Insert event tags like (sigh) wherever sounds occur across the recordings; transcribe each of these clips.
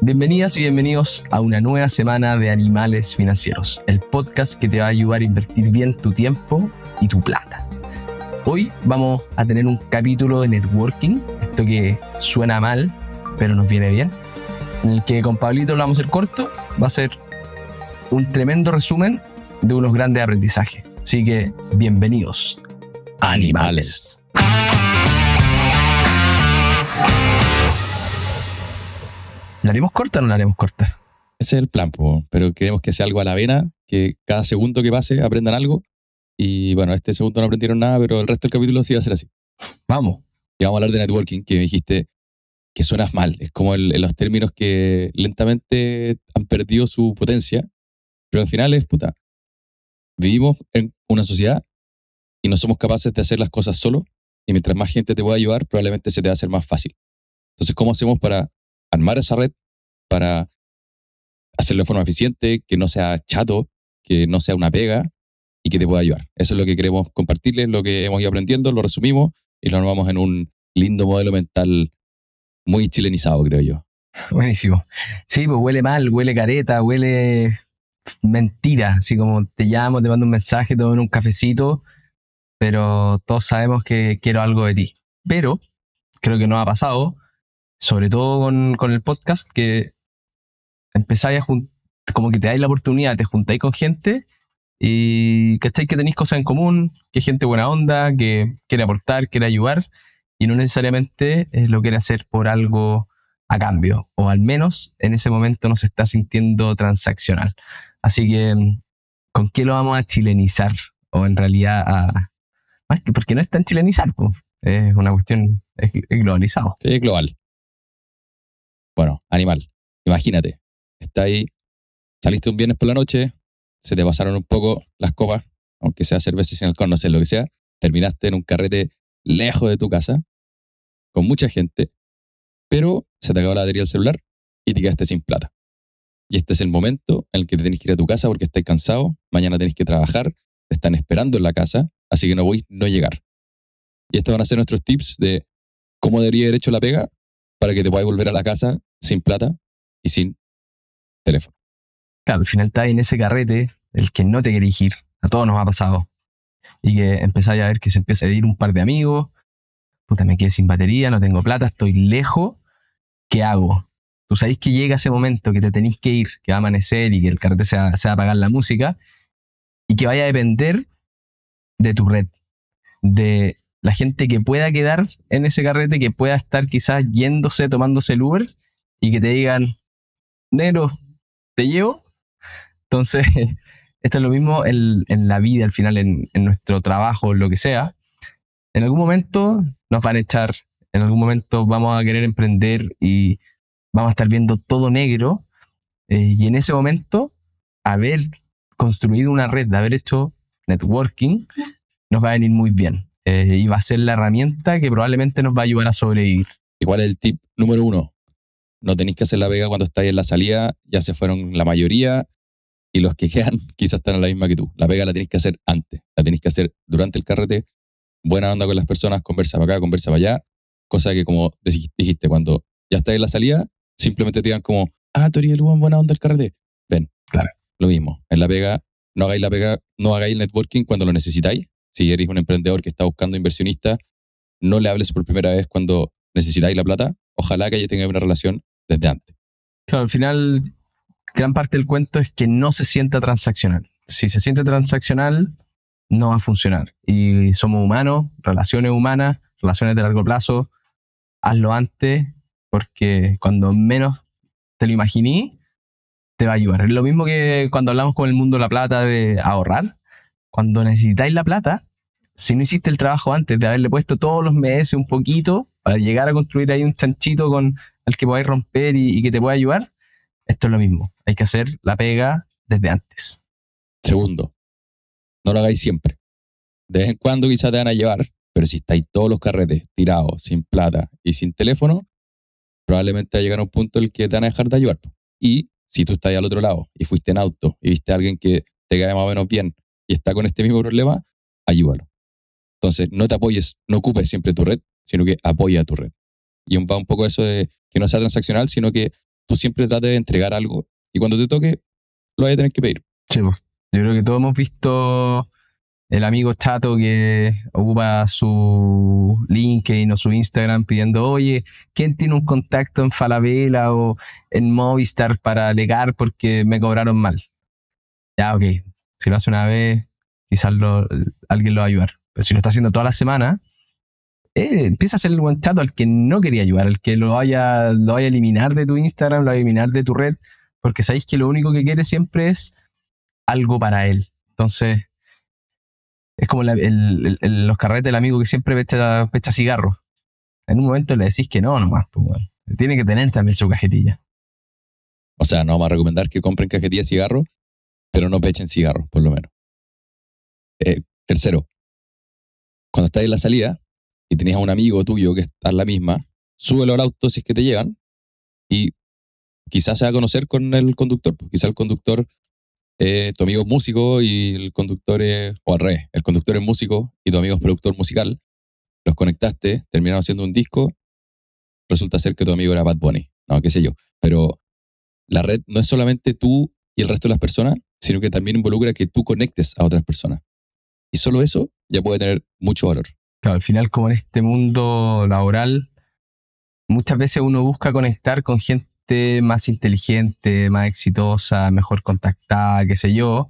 Bienvenidas y bienvenidos a una nueva semana de Animales Financieros, el podcast que te va a ayudar a invertir bien tu tiempo y tu plata. Hoy vamos a tener un capítulo de networking, esto que suena mal, pero nos viene bien, en el que con Pablito lo vamos a hacer corto, va a ser un tremendo resumen de unos grandes aprendizajes. Así que bienvenidos, animales. ¿La haremos corta o no la haremos corta? Ese es el plan, po, pero queremos que sea algo a la vena, que cada segundo que pase aprendan algo. Y bueno, este segundo no aprendieron nada, pero el resto del capítulo sí va a ser así. Vamos. Y vamos a hablar de networking, que me dijiste que suenas mal. Es como el- en los términos que lentamente han perdido su potencia, pero al final es puta. Vivimos en una sociedad y no somos capaces de hacer las cosas solos. Y mientras más gente te pueda ayudar, probablemente se te va a hacer más fácil. Entonces, ¿cómo hacemos para armar esa red, para hacerlo de forma eficiente, que no sea chato, que no sea una pega y que te pueda ayudar? Eso es lo que queremos compartirles, lo que hemos ido aprendiendo, lo resumimos y lo armamos en un lindo modelo mental muy chilenizado, creo yo. (laughs) Buenísimo. Sí, pues huele mal, huele careta, huele mentira. Así como te llamo, te mando un mensaje, te doy un cafecito, pero todos sabemos que quiero algo de ti. Pero creo que no ha pasado, sobre todo con, el podcast, que empezáis a como que te dais la oportunidad, te juntáis con gente y que que tenéis cosas en común, que gente buena onda, que quiere aportar, quiere ayudar y no necesariamente lo quiere hacer por algo a cambio, o al menos en ese momento no se está sintiendo transaccional. Así que, ¿con qué lo vamos a chilenizar? O en realidad a... Porque no es tan chilenizar, es una cuestión, es, es globalizado. Sí, es global. Bueno, animal. Imagínate, está ahí, saliste un viernes por la noche, se te pasaron un poco las copas, aunque sea cerveza sin alcohol, no sé, lo que sea, terminaste en un carrete lejos de tu casa, con mucha gente, pero se te acabó la batería del celular y te quedaste sin plata. Y este es el momento en el que te tenés que ir a tu casa porque estás cansado, mañana tenés que trabajar, te están esperando en la casa, así que no voy no llegar. Y estos van a ser nuestros tips de cómo debería haber hecho la pega para que te puedas volver a la casa sin plata y sin teléfono. Claro, al final está en ese carrete el que no te quiere ir. A todos nos ha pasado. Y que empezáis a ver que se empieza a ir un par de amigos. Puta, me quedé sin batería, no tengo plata, estoy lejos. ¿Qué hago? Tú sabéis que llega ese momento que te tenéis que ir, que va a amanecer y que el carrete se va, se va a apagar la música y que vaya a depender de tu red, de la gente que pueda quedar en ese carrete, que pueda estar quizás yéndose, tomándose el Uber y que te digan, negro, te llevo. Entonces, (laughs) esto es lo mismo en, en la vida, al final, en, en nuestro trabajo, lo que sea. En algún momento nos van a echar, en algún momento vamos a querer emprender y vamos a estar viendo todo negro. eh, y en ese momento, haber construido una red, de haber hecho networking, nos va a venir muy bien. Eh, y va a ser la herramienta que probablemente nos va a ayudar a sobrevivir. Igual el tip número uno, no tenéis que hacer la pega cuando estáis en la salida, ya se fueron la mayoría y los que (laughs) quedan quizás están a la misma que tú. La pega la tenéis que hacer antes, la tenéis que hacer durante el carrete, buena onda con las personas, conversa para acá, conversa para allá, cosa que como dij- dijiste, cuando ya estáis en la salida, simplemente te digan como, ah, tú eres el buen buena onda del carrete, ven, Claro. lo mismo, en la pega, no hagáis la pega, no hagáis el networking cuando lo necesitáis, si eres un emprendedor que está buscando inversionistas, no le hables por primera vez cuando necesitáis la plata, ojalá que ya tengáis una relación desde antes. Claro, al final, gran parte del cuento es que no se sienta transaccional. Si se siente transaccional, no va a funcionar. Y somos humanos, relaciones humanas, relaciones de largo plazo. Hazlo antes, porque cuando menos te lo imaginí, te va a ayudar. Es lo mismo que cuando hablamos con el mundo de la plata de ahorrar. Cuando necesitáis la plata, si no hiciste el trabajo antes de haberle puesto todos los meses un poquito para llegar a construir ahí un chanchito con el que podáis romper y, que te pueda ayudar, esto es lo mismo. Hay que hacer la pega desde antes. Segundo, no lo hagáis siempre. De vez en cuando quizás te van a llevar, pero si estáis todos los carretes tirados, sin plata y sin teléfono, probablemente va a llegar a un punto en el que te van a dejar de ayudar. Y si tú estás al otro lado y fuiste en auto y viste a alguien que te cae más o menos bien y está con este mismo problema, ayúdalo. Entonces, no te apoyes, no ocupes siempre tu red, sino que apoya a tu red. Y va un poco eso de que no sea transaccional, sino que tú siempre trates de entregar algo y cuando te toque, lo vas a tener que pedir. Sí. Yo creo que todos hemos visto el amigo chato que ocupa su LinkedIn o su Instagram pidiendo, oye, ¿quién tiene un contacto en Falabella o en Movistar para alegar porque me cobraron mal? Ya, ok. Si lo hace una vez, quizás alguien lo va a ayudar. Pero si lo está haciendo toda la semana, eh, empieza a ser el buen chato al que no quería ayudar, al que lo vaya, lo vaya a eliminar de tu Instagram, lo vaya a eliminar de tu red, porque sabéis que lo único que quiere siempre es algo para él. Entonces, es como los carretes del amigo que siempre pecha, pecha cigarros. En un momento le decís que no, nomás. Pues, Tiene que tener también su cajetilla. O sea, no vamos a recomendar que compren cajetilla de cigarros, pero no pechen cigarros, por lo menos. Eh, tercero, cuando estás en la salida y tenías a un amigo tuyo que está en la misma, súbelo al auto si es que te llegan y quizás se va a conocer con el conductor. Pues, quizás el conductor tu amigo es músico y el conductor es, o al revés, el conductor es músico y tu amigo es productor musical, los conectaste, terminaron haciendo un disco, resulta ser que tu amigo era Bad Bunny, no, qué sé yo, pero la red no es solamente tú y el resto de las personas, sino que también involucra que tú conectes a otras personas. Y solo eso ya puede tener mucho valor. Claro, al final como en este mundo laboral, muchas veces uno busca conectar con gente más inteligente, más exitosa, mejor contactada, qué sé yo.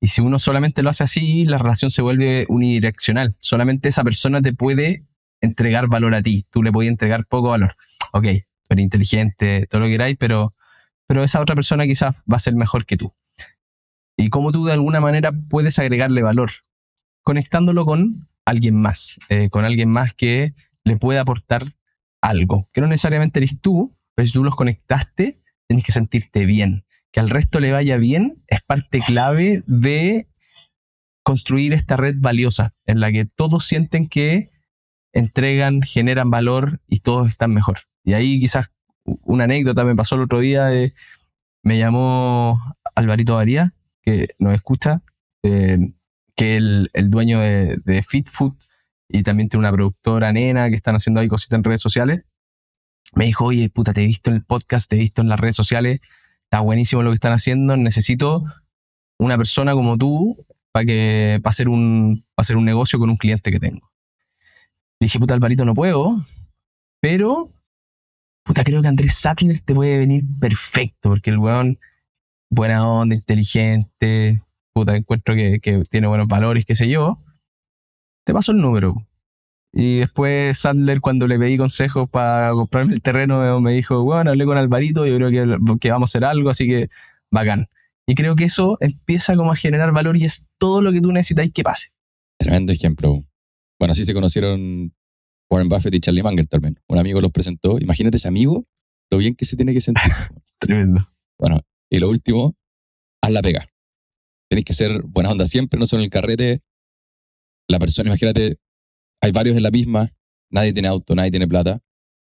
Y si uno solamente lo hace así, la relación se vuelve unidireccional. Solamente esa persona te puede entregar valor a ti. Tú le puedes entregar poco valor. Ok, tú eres inteligente, todo lo que queráis, pero, pero esa otra persona quizás va a ser mejor que tú. Y cómo tú de alguna manera puedes agregarle valor, conectándolo con alguien más, eh, con alguien más que le pueda aportar algo, que no necesariamente eres tú, pero si tú los conectaste, tienes que sentirte bien. Que al resto le vaya bien es parte clave de construir esta red valiosa, en la que todos sienten que entregan, generan valor y todos están mejor. Y ahí quizás una anécdota me pasó el otro día, me llamó Alvarito Varía, que nos escucha, eh, el, dueño de, de FitFood y también tiene una productora nena que están haciendo ahí cositas en redes sociales me dijo, oye, puta, te he visto en el podcast, te he visto en las redes sociales, está buenísimo lo que están haciendo, necesito una persona como tú para que para hacer un para hacer un negocio con un cliente que tengo. dije, puta, Alvarito, no puedo, pero puta, creo que Andrés Sattler te puede venir perfecto, porque el weón, buena onda, inteligente, puta, encuentro que, que tiene buenos valores, qué sé yo. Te paso el número. Y después Sandler, cuando le pedí consejos para comprarme el terreno, me dijo, bueno, hablé con Alvarito, yo creo que, que vamos a hacer algo, así que bacán. Y creo que eso empieza como a generar valor y es todo lo que tú necesitas que pase. Tremendo ejemplo. Bueno, así se conocieron Warren Buffett y Charlie Munger también. Un amigo los presentó. Imagínate ese amigo, lo bien que se tiene que sentir. (laughs) Tremendo. Bueno, y lo último, haz la pega. Tienes que ser buena onda siempre, no solo en el carrete. La persona, imagínate, hay varios en la misma, nadie tiene auto, nadie tiene plata,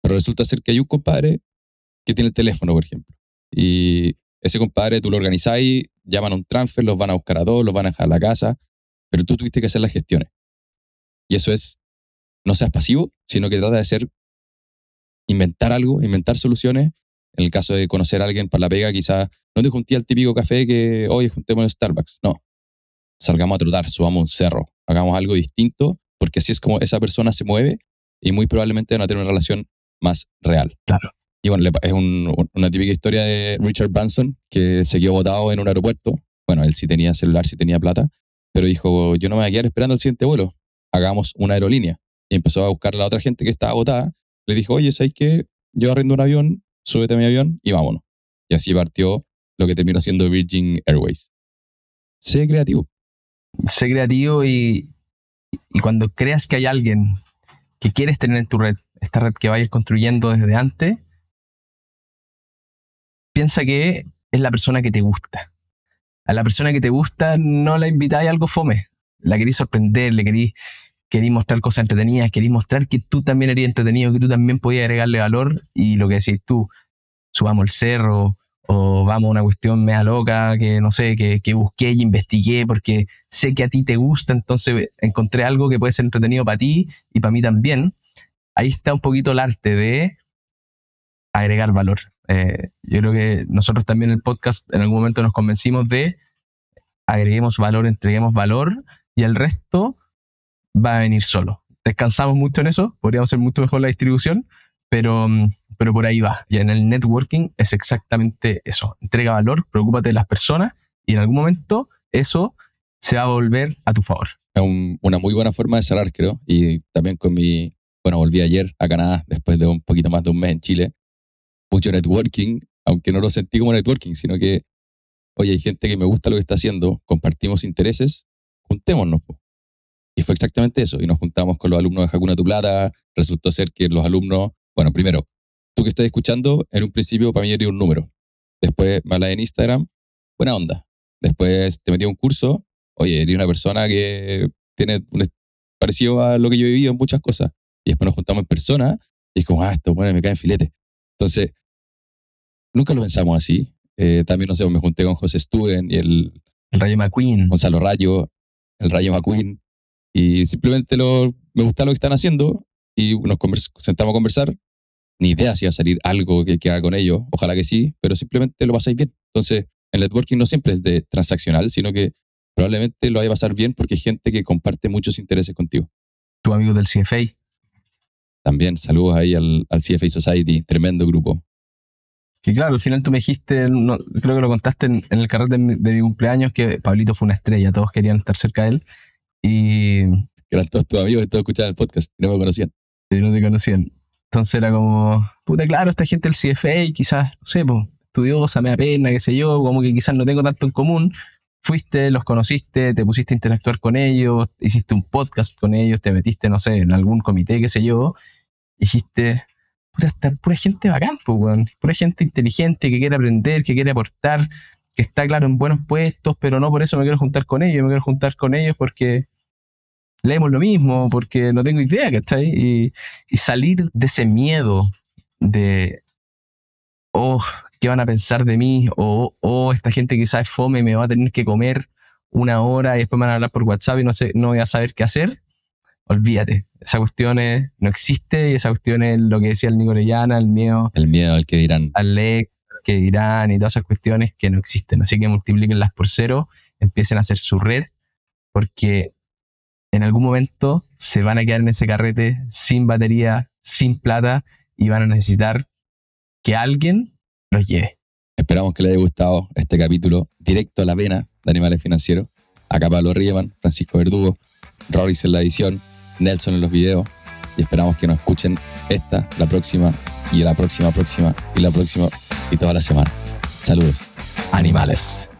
pero resulta ser que hay un compadre que tiene el teléfono, por ejemplo. Y ese compadre tú lo organizáis, llaman a un transfer, los van a buscar a dos, los van a dejar a la casa, pero tú tuviste que hacer las gestiones. Y eso es, no seas pasivo, sino que trata de hacer, inventar algo, inventar soluciones. En el caso de conocer a alguien para la pega, quizás no te junté al típico café que, hoy juntemos en Starbucks. No. Salgamos a trotar, subamos un cerro, hagamos algo distinto porque así es como esa persona se mueve y muy probablemente van a tener una relación más real. Claro. Y bueno, es una típica historia de Richard Branson, que se quedó botado en un aeropuerto. Bueno, él sí tenía celular, sí tenía plata, pero dijo, yo no me voy a quedar esperando el siguiente vuelo, hagamos una aerolínea. Y empezó a buscar a la otra gente que estaba botada. Le dijo, oye, ¿sabes qué? Yo arrendo un avión, súbete a mi avión y vámonos. Y así partió lo que terminó siendo Virgin Airways. Sé creativo. Sé creativo y, cuando creas que hay alguien que quieres tener en tu red, esta red que vayas construyendo desde antes, piensa que es la persona que te gusta. A la persona que te gusta no la invitáis a algo fome. La queréis sorprender, le queréis mostrar cosas entretenidas, queréis mostrar que tú también eres entretenido, que tú también podías agregarle valor. Y lo que decís tú, subamos el cerro, o vamos a una cuestión mea loca que no sé, que, busqué y investigué porque sé que a ti te gusta, entonces encontré algo que puede ser entretenido para ti y para mí también. Ahí está un poquito el arte de agregar valor. Eh, yo creo que nosotros también en el podcast en algún momento nos convencimos de agreguemos valor, entreguemos valor y el resto va a venir solo. Descansamos mucho en eso, podríamos hacer mucho mejor la distribución, pero, mm, pero por ahí va. Y en el networking es exactamente eso. Entrega valor, preocúpate de las personas y en algún momento eso se va a volver a tu favor. Es una muy buena forma de cerrar, creo. Y también con mi, bueno, volví ayer a Canadá después de un poquito más de un mes en Chile. Mucho networking, aunque no lo sentí como networking, sino que, oye, hay gente que me gusta lo que está haciendo, compartimos intereses, juntémonos. Y fue exactamente eso. Y nos juntamos con los alumnos de Hakuna Tu Plata. Resultó ser que los alumnos, bueno, primero, tú que estás escuchando, en un principio para mí era un número. Después me hablas en Instagram, buena onda. Después te metí a un curso, oye, eres una persona que tiene un parecido a lo que yo he vivido en muchas cosas. Y después nos juntamos en persona y es como, ah, esto bueno, me cae en filete. Entonces, nunca lo pensamos así. Eh, también, no sé, me junté con José Studen y el, el Rayo McQueen. Gonzalo Rayo, el Rayo McQueen. Y simplemente lo, me gusta lo que están haciendo y nos sentamos a conversar. Ni idea si va a salir algo que, que haga con ellos. Ojalá que sí, pero simplemente lo pasáis bien. Entonces, el networking no siempre es de transaccional, sino que probablemente lo vaya a pasar bien porque hay gente que comparte muchos intereses contigo. Tu amigo del CFA. También saludos ahí al, CFA Society, tremendo grupo. Que claro, al final tú me dijiste, creo que lo contaste en, el carrete de mi, cumpleaños, que Pablito fue una estrella, todos querían estar cerca de él. Y. Que eran todos tus amigos que todos escuchaban el podcast y no me conocían. Y no te conocían. Entonces era como, puta, claro, esta gente del CFA, quizás, no sé, pues, estudiosa, me da pena, qué sé yo, como que quizás no tengo tanto en común. Fuiste, los conociste, te pusiste a interactuar con ellos, hiciste un podcast con ellos, te metiste, no sé, en algún comité, qué sé yo, dijiste, puta, está pura gente bacán, pues, pura gente inteligente que quiere aprender, que quiere aportar, que está claro en buenos puestos, pero no por eso me quiero juntar con ellos, me quiero juntar con ellos porque leemos lo mismo, porque no tengo idea, ¿cachai? Y, y salir de ese miedo de oh, ¿qué van a pensar de mí? O, oh, esta gente quizás es fome, me va a tener que comer una hora y después me van a hablar por WhatsApp y no, sé, no voy a saber qué hacer. Olvídate, esa cuestión no existe y esa cuestión es lo que decía el Nico Orellana, el miedo. El miedo al que dirán. Al lex, que dirán y todas esas cuestiones que no existen. Así que multiplíquenlas por cero, empiecen a hacer su red, porque en algún momento se van a quedar en ese carrete sin batería, sin plata y van a necesitar que alguien los lleve. Esperamos que les haya gustado este capítulo directo a la vena de Animales Financieros. Acá Pablo Riemann, Francisco Verdugo, Roris en la edición, Nelson en los videos. Y esperamos que nos escuchen esta, la próxima, y la próxima, próxima, y la próxima, y toda la semana. Saludos. Animales.